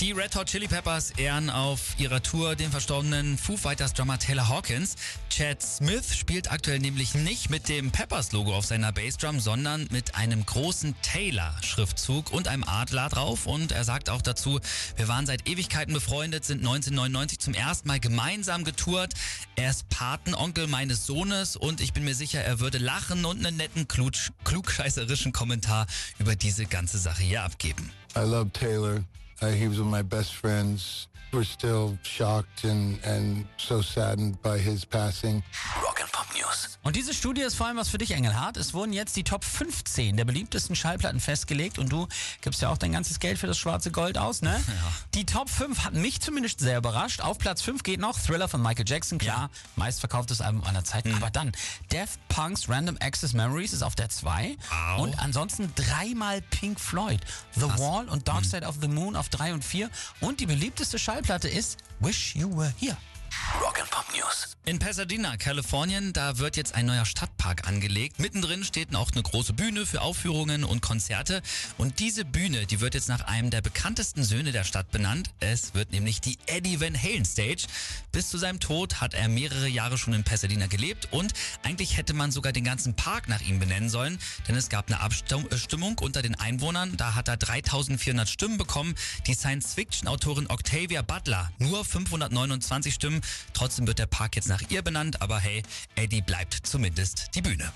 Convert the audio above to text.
Die Red Hot Chili Peppers ehren auf ihrer Tour den verstorbenen Foo Fighters Drummer Taylor Hawkins. Chad Smith spielt aktuell nämlich nicht mit dem Peppers Logo auf seiner Bassdrum, sondern mit einem großen Taylor Schriftzug und einem Adler drauf. Und er sagt auch dazu, wir waren seit Ewigkeiten befreundet, sind 1999 zum ersten Mal gemeinsam getourt. Er ist Patenonkel meines Sohnes und ich bin mir sicher, er würde lachen und einen netten klug klugscheißerischen Kommentar über diese ganze Sache hier abgeben. I love Taylor. Uh, he was one of my best friends. We're still shocked and, and so saddened by his passing. Rock News. Und diese Studie ist vor allem was für dich, Engelhardt. Es wurden jetzt die Top 15 der beliebtesten Schallplatten festgelegt und du gibst ja auch dein ganzes Geld für das schwarze Gold aus, ne? Ja. Die Top 5 hat mich zumindest sehr überrascht. Auf Platz 5 geht noch Thriller von Michael Jackson, klar, ja. meistverkauftes Album aller Zeiten. Mhm. Aber dann Daft Punk's Random Access Memories ist auf der 2 und ansonsten dreimal Pink Floyd, The Was? Wall und Dark mhm. Side mhm. of the Moon auf 3 und 4 und die beliebteste Schallplatte ist Wish You Were Here. Rock'n'Pop News. In Pasadena, Kalifornien, da wird jetzt ein neuer Stadtpark angelegt. Mittendrin steht auch eine große Bühne für Aufführungen und Konzerte. Und diese Bühne, die wird jetzt nach einem der bekanntesten Söhne der Stadt benannt. Es wird nämlich die Eddie Van Halen Stage. Bis zu seinem Tod hat er mehrere Jahre schon in Pasadena gelebt und eigentlich hätte man sogar den ganzen Park nach ihm benennen sollen, denn es gab eine Abstimmung unter den Einwohnern. Da hat er 3400 Stimmen bekommen. Die Science-Fiction-Autorin Octavia Butler nur 529 Stimmen. Trotzdem wird der Park jetzt nach ihr benannt, aber hey, Eddie bleibt zumindest die Bühne.